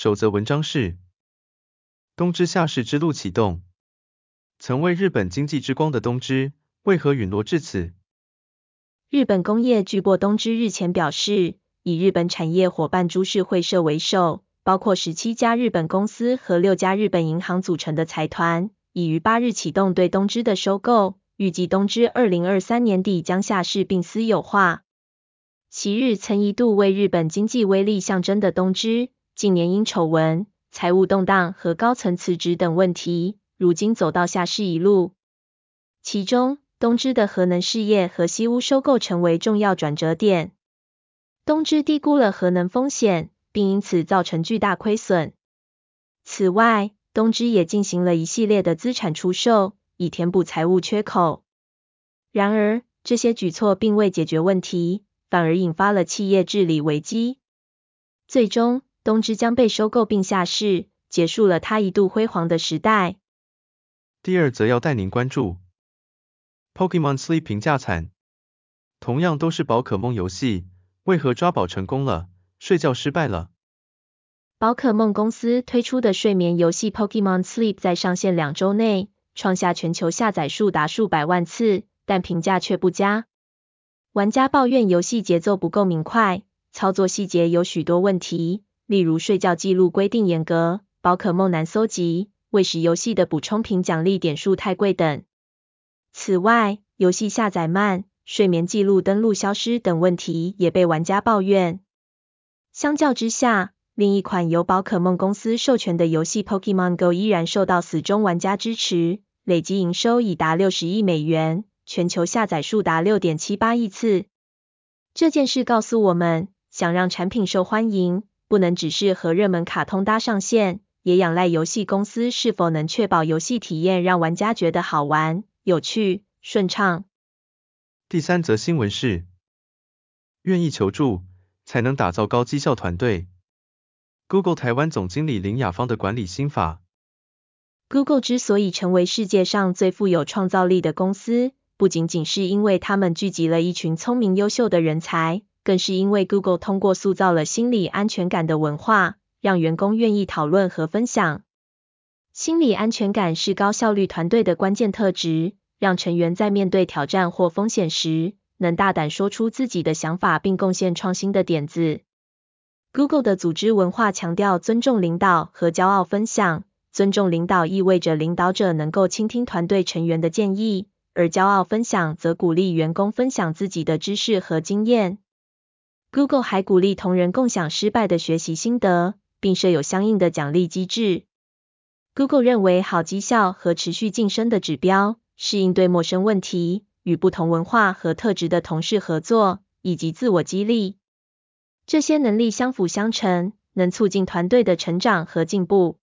首则文章是：东芝下市之路启动。曾为日本经济之光的东芝，为何陨落至此？日本工业巨擘东芝日前表示，以日本产业伙伴株式会社为首，包括十七家日本公司和六家日本银行组成的财团，已于八日启动对东芝的收购，预计东芝二零二三年底将下市并私有化。昔日曾一度为日本经济威力象征的东芝。近年因丑闻、财务动荡和高层辞职等问题，如今走到下市一路。其中，东芝的核能事业和西屋收购成为重要转折点。东芝低估了核能风险，并因此造成巨大亏损。此外，东芝也进行了一系列的资产出售，以填补财务缺口。然而，这些举措并未解决问题，反而引发了企业治理危机。最终，东芝将被收购并下市，结束了它一度辉煌的时代。第二则要带您关注，Pokemon Sleep 评价惨，同样都是宝可梦游戏，为何抓宝成功了，睡觉失败了？宝可梦公司推出的睡眠游戏 Pokemon Sleep 在上线两周内，创下全球下载数达数百万次，但评价却不佳。玩家抱怨游戏节奏不够明快，操作细节有许多问题。例如睡觉记录规定严格，宝可梦难搜集，喂食游戏的补充品奖励点数太贵等。此外，游戏下载慢、睡眠记录登录消失等问题也被玩家抱怨。相较之下，另一款由宝可梦公司授权的游戏 Pokémon Go 依然受到死忠玩家支持，累计营收已达六十亿美元，全球下载数达六点七八亿次。这件事告诉我们，想让产品受欢迎，不能只是和热门卡通搭上线，也仰赖游戏公司是否能确保游戏体验让玩家觉得好玩、有趣、顺畅。第三则新闻是，愿意求助，才能打造高绩效团队。Google 台湾总经理林雅芳的管理心法。Google 之所以成为世界上最富有创造力的公司，不仅仅是因为他们聚集了一群聪明优秀的人才。更是因为 Google 通过塑造了心理安全感的文化，让员工愿意讨论和分享。心理安全感是高效率团队的关键特质，让成员在面对挑战或风险时，能大胆说出自己的想法并贡献创新的点子。Google 的组织文化强调尊重领导和骄傲分享。尊重领导意味着领导者能够倾听团队成员的建议，而骄傲分享则鼓励员工分享自己的知识和经验。Google 还鼓励同仁共享失败的学习心得，并设有相应的奖励机制。Google 认为好绩效和持续晋升的指标是应对陌生问题、与不同文化和特质的同事合作，以及自我激励。这些能力相辅相成，能促进团队的成长和进步。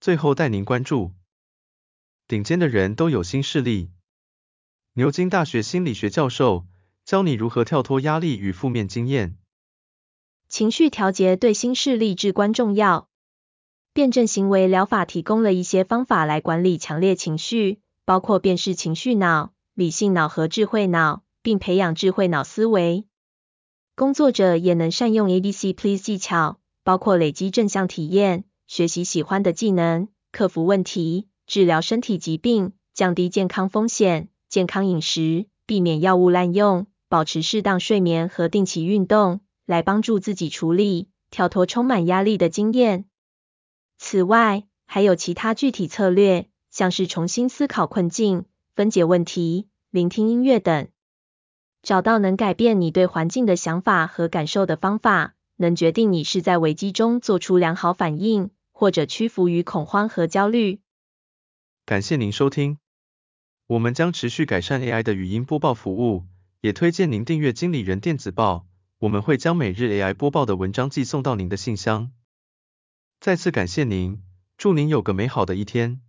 最后带您关注，顶尖的人都有新势力。牛津大学心理学教授。教你如何跳脱压力与负面经验。情绪调节对新势力至关重要。辩证行为疗法提供了一些方法来管理强烈情绪，包括辨识情绪脑、理性脑和智慧脑，并培养智慧脑思维。工作者也能善用 ABC Please 技巧，包括累积正向体验、学习喜欢的技能、克服问题、治疗身体疾病、降低健康风险、健康饮食、避免药物滥用。保持适当睡眠和定期运动，来帮助自己处理跳脱充满压力的经验。此外，还有其他具体策略，像是重新思考困境、分解问题、聆听音乐等。找到能改变你对环境的想法和感受的方法，能决定你是在危机中做出良好反应，或者屈服于恐慌和焦虑。感谢您收听，我们将持续改善 AI 的语音播报服务。也推荐您订阅经理人电子报，我们会将每日 AI 播报的文章寄送到您的信箱。再次感谢您，祝您有个美好的一天。